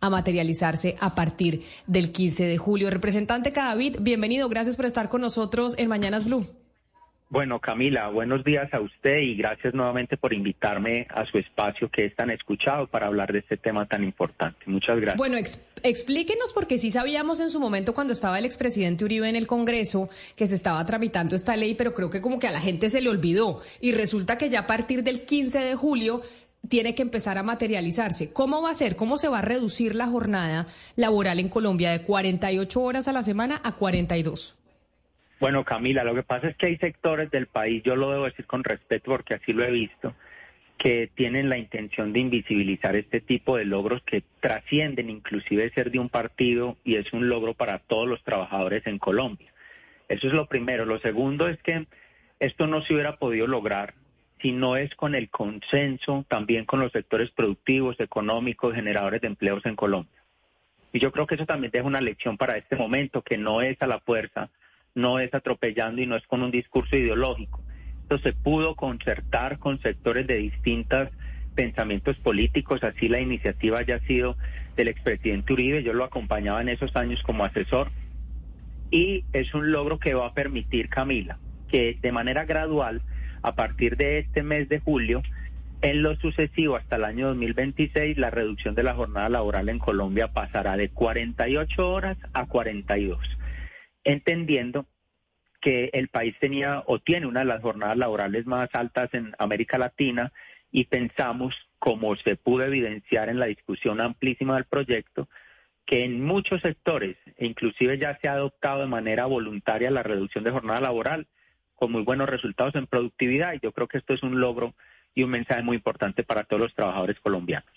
A materializarse a partir del 15 de julio. Representante Cadavid, bienvenido. Gracias por estar con nosotros en Mañanas Blue. Bueno, Camila, buenos días a usted y gracias nuevamente por invitarme a su espacio que es tan escuchado para hablar de este tema tan importante. Muchas gracias. Bueno, ex explíquenos porque sí sabíamos en su momento cuando estaba el expresidente Uribe en el Congreso que se estaba tramitando esta ley, pero creo que como que a la gente se le olvidó y resulta que ya a partir del 15 de julio tiene que empezar a materializarse. ¿Cómo va a ser? ¿Cómo se va a reducir la jornada laboral en Colombia de 48 horas a la semana a 42? Bueno, Camila, lo que pasa es que hay sectores del país, yo lo debo decir con respeto porque así lo he visto, que tienen la intención de invisibilizar este tipo de logros que trascienden inclusive ser de un partido y es un logro para todos los trabajadores en Colombia. Eso es lo primero. Lo segundo es que esto no se hubiera podido lograr si no es con el consenso también con los sectores productivos, económicos, generadores de empleos en Colombia. Y yo creo que eso también deja una lección para este momento, que no es a la fuerza, no es atropellando y no es con un discurso ideológico. Esto se pudo concertar con sectores de distintos pensamientos políticos, así la iniciativa haya sido del expresidente Uribe, yo lo acompañaba en esos años como asesor, y es un logro que va a permitir, Camila, que de manera gradual, a partir de este mes de julio, en lo sucesivo hasta el año 2026, la reducción de la jornada laboral en Colombia pasará de 48 horas a 42 entendiendo que el país tenía o tiene una de las jornadas laborales más altas en América Latina y pensamos, como se pudo evidenciar en la discusión amplísima del proyecto, que en muchos sectores, e inclusive ya se ha adoptado de manera voluntaria la reducción de jornada laboral, con muy buenos resultados en productividad, y yo creo que esto es un logro y un mensaje muy importante para todos los trabajadores colombianos.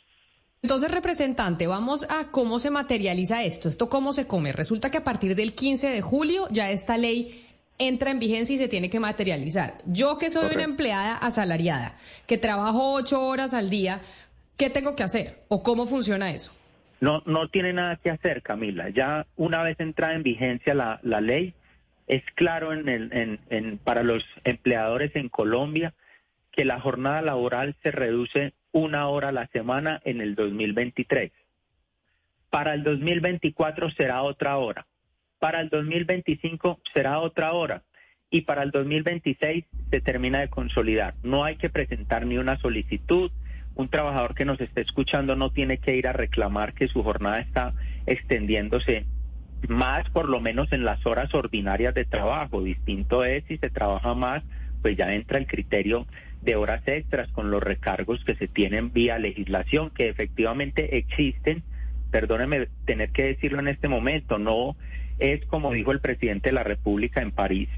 Entonces, representante, vamos a cómo se materializa esto, esto cómo se come. Resulta que a partir del 15 de julio ya esta ley entra en vigencia y se tiene que materializar. Yo que soy una empleada asalariada, que trabajo ocho horas al día, ¿qué tengo que hacer o cómo funciona eso? No, no tiene nada que hacer, Camila. Ya una vez entrada en vigencia la, la ley, es claro en el, en, para los empleadores en Colombia que la jornada laboral se reduce una hora a la semana en el 2023. Para el 2024 será otra hora. Para el 2025 será otra hora. Y para el 2026 se termina de consolidar. No hay que presentar ni una solicitud. Un trabajador que nos esté escuchando no tiene que ir a reclamar que su jornada está extendiéndose más, por lo menos en las horas ordinarias de trabajo. Distinto es si se trabaja más, pues ya entra el criterio de horas extras con los recargos que se tienen vía legislación, que efectivamente existen. Perdóneme tener que decirlo en este momento, no es como dijo el presidente de la República en París,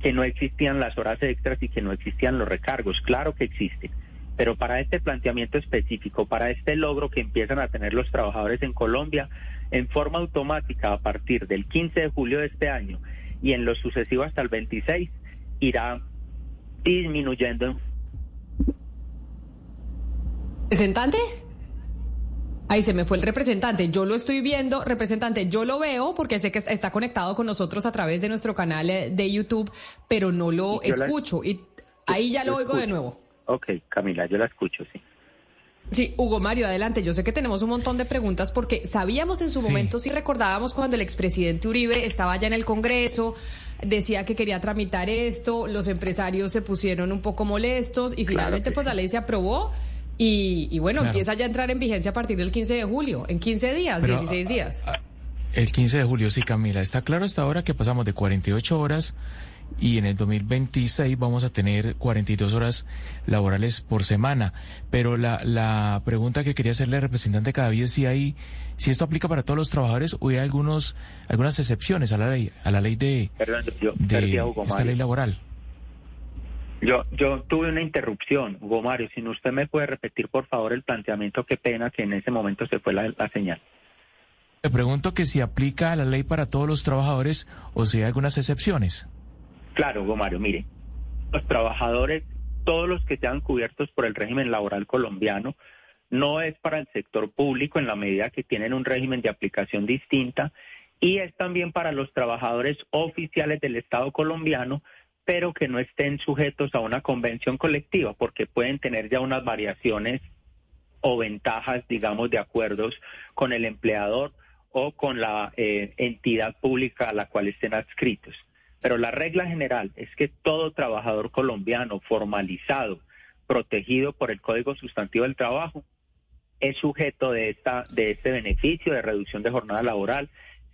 que no existían las horas extras y que no existían los recargos. Claro que existen, pero para este planteamiento específico, para este logro que empiezan a tener los trabajadores en Colombia, en forma automática a partir del 15 de julio de este año y en lo sucesivo hasta el 26, irá disminuyendo. ¿Representante? Ahí se me fue el representante. Yo lo estoy viendo, representante, yo lo veo porque sé que está conectado con nosotros a través de nuestro canal eh, de YouTube, pero no lo escucho. Y ahí ya lo, oigo de nuevo. Ok, Camila, yo la escucho, sí. Sí, Hugo Mario, adelante. Yo sé que tenemos un montón de preguntas porque sabíamos en su momento, si recordábamos cuando el expresidente Uribe estaba ya en el Congreso, decía que quería tramitar esto, los empresarios se pusieron un poco molestos y finalmente pues la ley se aprobó y, bueno, empieza ya a entrar en vigencia a partir del 15 de julio, en 15 días, 16 días. el 15 de julio, sí, Camila. Está claro hasta ahora que pasamos de 48 horas y en el 2026 vamos a tener 42 horas laborales por semana. Pero la, la pregunta que quería hacerle al representante cada es si hay, si esto aplica para todos los trabajadores o hay algunos, algunas excepciones a la ley, a la ley de, Perdón, yo, de esta ley laboral. Yo, yo tuve una interrupción, Hugo Mario. Si usted me puede repetir, por favor, el planteamiento, qué pena que en ese momento se fue la, la señal. Le pregunto que si aplica la ley para todos los trabajadores o si hay algunas excepciones. Claro, Hugo Mario, mire, los trabajadores, todos los que sean cubiertos por el régimen laboral colombiano, no es para el sector público en la medida que tienen un régimen de aplicación distinta y es también para los trabajadores oficiales del Estado colombiano, pero que no estén sujetos a una convención colectiva, porque pueden tener ya unas variaciones o ventajas, digamos, de acuerdos con el empleador o con la eh, entidad pública a la cual estén adscritos. Pero la regla general es que todo trabajador colombiano formalizado, protegido por el Código Sustantivo del Trabajo, es sujeto de esta de este beneficio de reducción de jornada laboral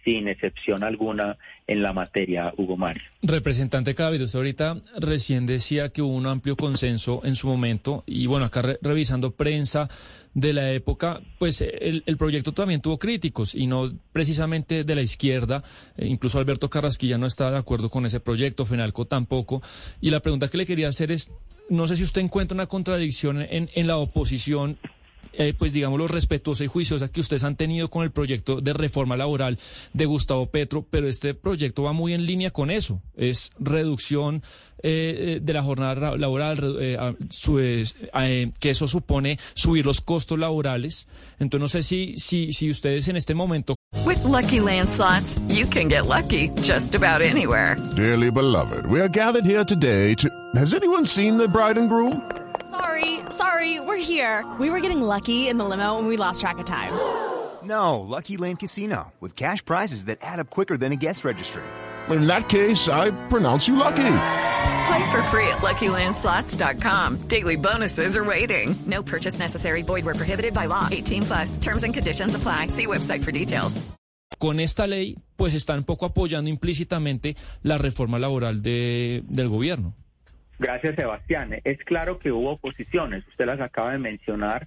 sin excepción alguna en la materia, Hugo Mario. Representante Cabido, usted ahorita recién decía que hubo un amplio consenso en su momento y bueno, acá revisando prensa de la época, pues el, el, proyecto también tuvo críticos y no precisamente de la izquierda, eh, incluso Alberto Carrasquilla no está de acuerdo con ese proyecto, Fenalco tampoco, y la pregunta que le quería hacer es, no sé si usted encuentra una contradicción en, en la oposición eh, pues digámoslo, respetuosa y juiciosa que ustedes han tenido con el proyecto de reforma laboral de Gustavo Petro, pero este proyecto va muy en línea con eso. Es reducción eh, de la jornada laboral, eh, su, eh, que eso supone subir los costos laborales. Entonces no sé si, si, si ustedes en este momento... With lucky landslots, you can get lucky just about anywhere. Dearly beloved, we are gathered here today to... Has anyone seen the bride and groom? Sorry, sorry, we're here. We were getting lucky in the limo and we lost track of time. No, Lucky Land Casino, with cash prizes that add up quicker than a guest registry. In that case, I pronounce you lucky. Play for free at LuckyLandSlots.com. Daily bonuses are waiting. No purchase necessary. Void where prohibited by law. 18 plus. Terms and conditions apply. See website for details. Con esta ley, pues están un poco apoyando implícitamente la reforma laboral de, del gobierno. Gracias, Sebastián. Es claro que hubo oposiciones, usted las acaba de mencionar,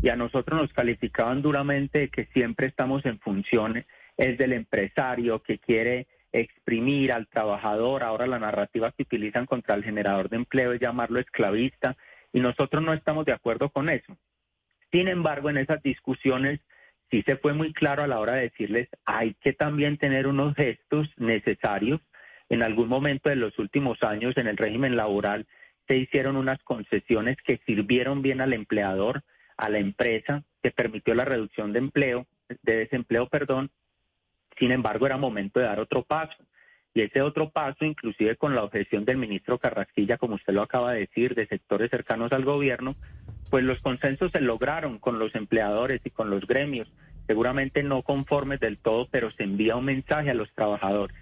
y a nosotros nos calificaban duramente de que siempre estamos en funciones, es del empresario que quiere exprimir al trabajador, ahora la narrativa que utilizan contra el generador de empleo es llamarlo esclavista, y nosotros no estamos de acuerdo con eso. Sin embargo, en esas discusiones sí se fue muy claro a la hora de decirles, hay que también tener unos gestos necesarios en algún momento de los últimos años en el régimen laboral se hicieron unas concesiones que sirvieron bien al empleador, a la empresa, que permitió la reducción de empleo, de desempleo, perdón. Sin embargo, era momento de dar otro paso. Y ese otro paso, inclusive con la objeción del ministro Carrasquilla, como usted lo acaba de decir, de sectores cercanos al gobierno, pues los consensos se lograron con los empleadores y con los gremios, seguramente no conformes del todo, pero se envía un mensaje a los trabajadores.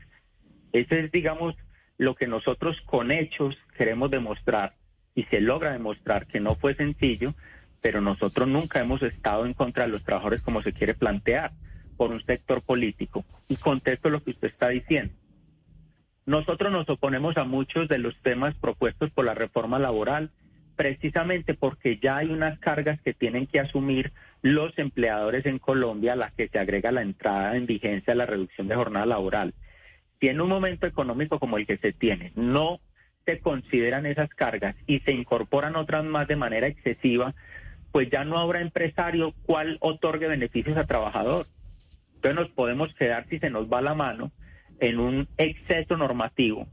Ese es, digamos, lo que nosotros con hechos queremos demostrar y se logra demostrar que no fue sencillo, pero nosotros nunca hemos estado en contra de los trabajadores como se quiere plantear por un sector político. Y contesto lo que usted está diciendo. Nosotros nos oponemos a muchos de los temas propuestos por la reforma laboral, precisamente porque ya hay unas cargas que tienen que asumir los empleadores en Colombia a las que se agrega la entrada en vigencia de la reducción de jornada laboral si en un momento económico como el que se tiene no se consideran esas cargas y se incorporan otras más de manera excesiva, pues ya no habrá empresario cual otorgue beneficios a trabajador. Entonces nos podemos quedar, si se nos va la mano, en un exceso normativo,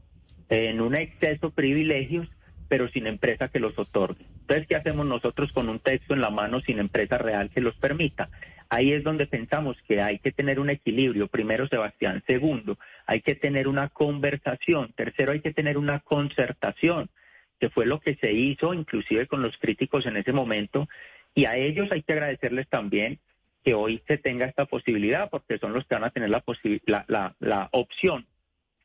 en un exceso privilegios, pero sin empresa que los otorgue. Entonces, ¿qué hacemos nosotros con un texto en la mano sin empresa real que los permita? Ahí es donde pensamos que hay que tener un equilibrio. Primero, Sebastián. Segundo, hay que tener una conversación. Tercero, hay que tener una concertación, que fue lo que se hizo inclusive con los críticos en ese momento. Y a ellos hay que agradecerles también que hoy se tenga esta posibilidad, porque son los que van a tener la, opción,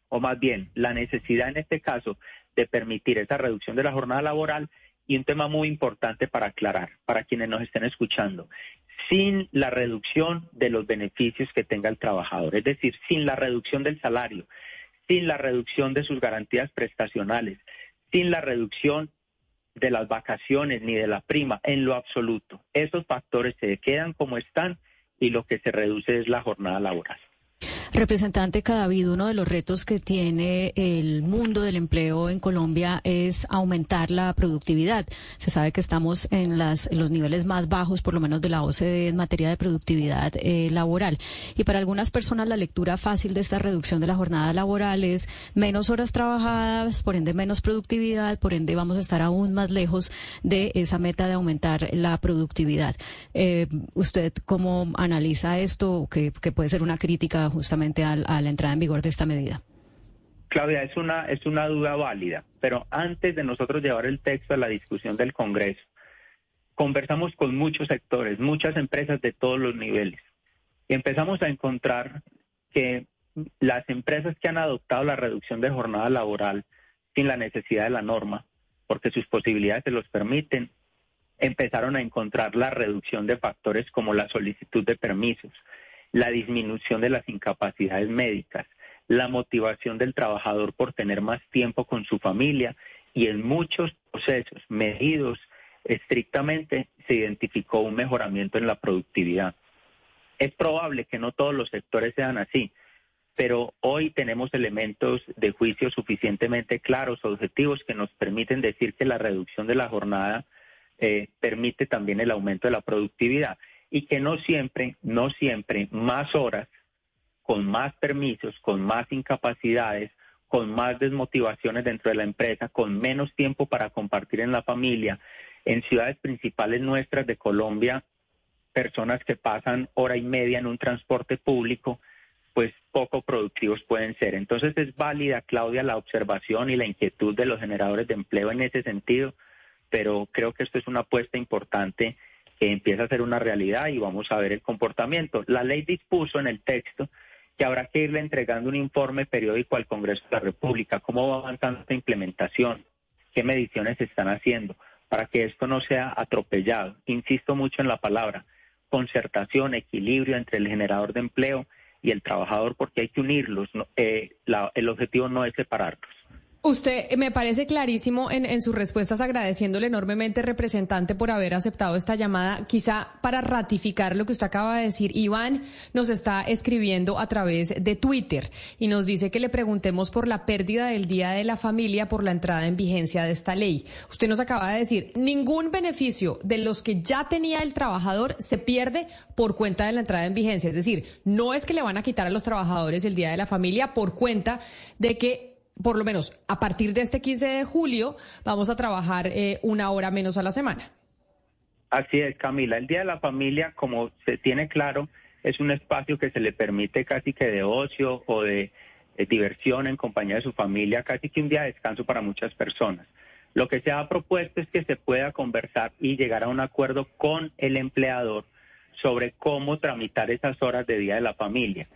o más bien la necesidad en este caso, de permitir esa reducción de la jornada laboral y un tema muy importante para aclarar, para quienes nos estén escuchando, sin la reducción de los beneficios que tenga el trabajador, es decir, sin la reducción del salario, sin la reducción de sus garantías prestacionales, sin la reducción de las vacaciones ni de la prima, en lo absoluto. Esos factores se quedan como están y lo que se reduce es la jornada laboral. Representante Cadavid, uno de los retos que tiene el mundo del empleo en Colombia es aumentar la productividad. Se sabe que estamos en, las, los niveles más bajos, por lo menos de la OCDE, en materia de productividad eh, laboral. Y para algunas personas la lectura fácil de esta reducción de la jornada laboral es menos horas trabajadas, por ende menos productividad, por ende vamos a estar aún más lejos de esa meta de aumentar la productividad. Eh, ¿Usted cómo analiza esto, que, que puede ser una crítica justamente a, la entrada en vigor de esta medida? Claudia, es una, es una duda válida, pero antes de nosotros llevar el texto a la discusión del Congreso, conversamos con muchos sectores, muchas empresas de todos los niveles, y empezamos a encontrar que las empresas que han adoptado la reducción de jornada laboral sin la necesidad de la norma, porque sus posibilidades se los permiten, empezaron a encontrar la reducción de factores como la solicitud de permisos, la disminución de las incapacidades médicas, la motivación del trabajador por tener más tiempo con su familia y en muchos procesos medidos estrictamente se identificó un mejoramiento en la productividad. Es probable que no todos los sectores sean así, pero hoy tenemos elementos de juicio suficientemente claros, objetivos, que nos permiten decir que la reducción de la jornada eh, permite también el aumento de la productividad y que no siempre, no siempre más horas, con más permisos, con más incapacidades, con más desmotivaciones dentro de la empresa, con menos tiempo para compartir en la familia. En ciudades principales nuestras de Colombia, personas que pasan hora y media en un transporte público, pues poco productivos pueden ser. Entonces es válida, Claudia, la observación y la inquietud de los generadores de empleo en ese sentido, pero creo que esto es una apuesta importante que empieza a ser una realidad y vamos a ver el comportamiento. La ley dispuso en el texto que habrá que irle entregando un informe periódico al Congreso de la República, cómo va avanzando esta implementación, qué mediciones se están haciendo, para que esto no sea atropellado. Insisto mucho en la palabra, concertación, equilibrio entre el generador de empleo y el trabajador, porque hay que unirlos, eh, el objetivo no es separarlos. Usted eh, me parece clarísimo en, sus respuestas, agradeciéndole enormemente, representante, por haber aceptado esta llamada. Quizá para ratificar lo que usted acaba de decir, Iván nos está escribiendo a través de Twitter y nos dice que le preguntemos por la pérdida del Día de la Familia por la entrada en vigencia de esta ley. Usted nos acaba de decir, ningún beneficio de los que ya tenía el trabajador se pierde por cuenta de la entrada en vigencia. Es decir, no es que le van a quitar a los trabajadores el Día de la Familia por cuenta de que por lo menos a partir de este 15 de julio, vamos a trabajar eh, una hora menos a la semana. Así es, Camila. El Día de la Familia, como se tiene claro, es un espacio que se le permite casi que de ocio o de, diversión en compañía de su familia, casi que un día de descanso para muchas personas. Lo que se ha propuesto es que se pueda conversar y llegar a un acuerdo con el empleador sobre cómo tramitar esas horas de Día de la Familia.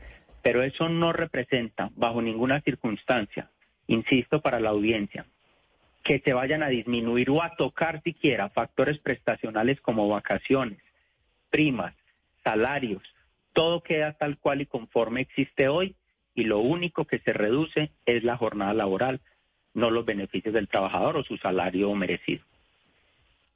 Pero eso no representa, bajo ninguna circunstancia, insisto, para la audiencia, que se vayan a disminuir o a tocar siquiera factores prestacionales como vacaciones, primas, salarios, todo queda tal cual y conforme existe hoy y lo único que se reduce es la jornada laboral, no los beneficios del trabajador o su salario merecido.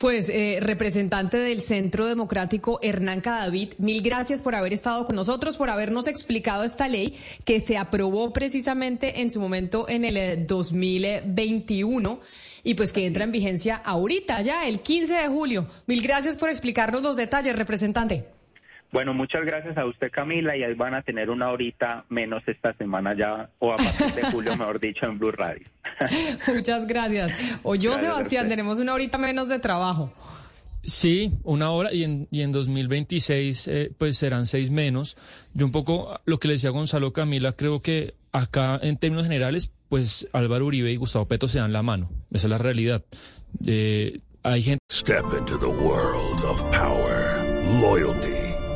Pues, eh, representante del Centro Democrático, Hernán Cadavid, mil gracias por haber estado con nosotros, por habernos explicado esta ley que se aprobó precisamente en su momento en el 2021 eh, y pues que entra en vigencia ahorita, ya el 15 de julio. Mil gracias por explicarnos los detalles, representante. Bueno, muchas gracias a usted, Camila, y ahí van a tener una horita menos esta semana ya, o a partir de julio, mejor dicho, en Blue Radio. muchas gracias. O yo, Sebastián, tenemos una horita menos de trabajo. Sí, una hora y en, y en 2026 eh, pues serán seis menos. Yo un poco lo que le decía Gonzalo Camila, creo que acá en términos generales pues Álvaro Uribe y Gustavo Petro se dan la mano. Esa es la realidad. Eh, hay gente... Step into the world of power, loyalty.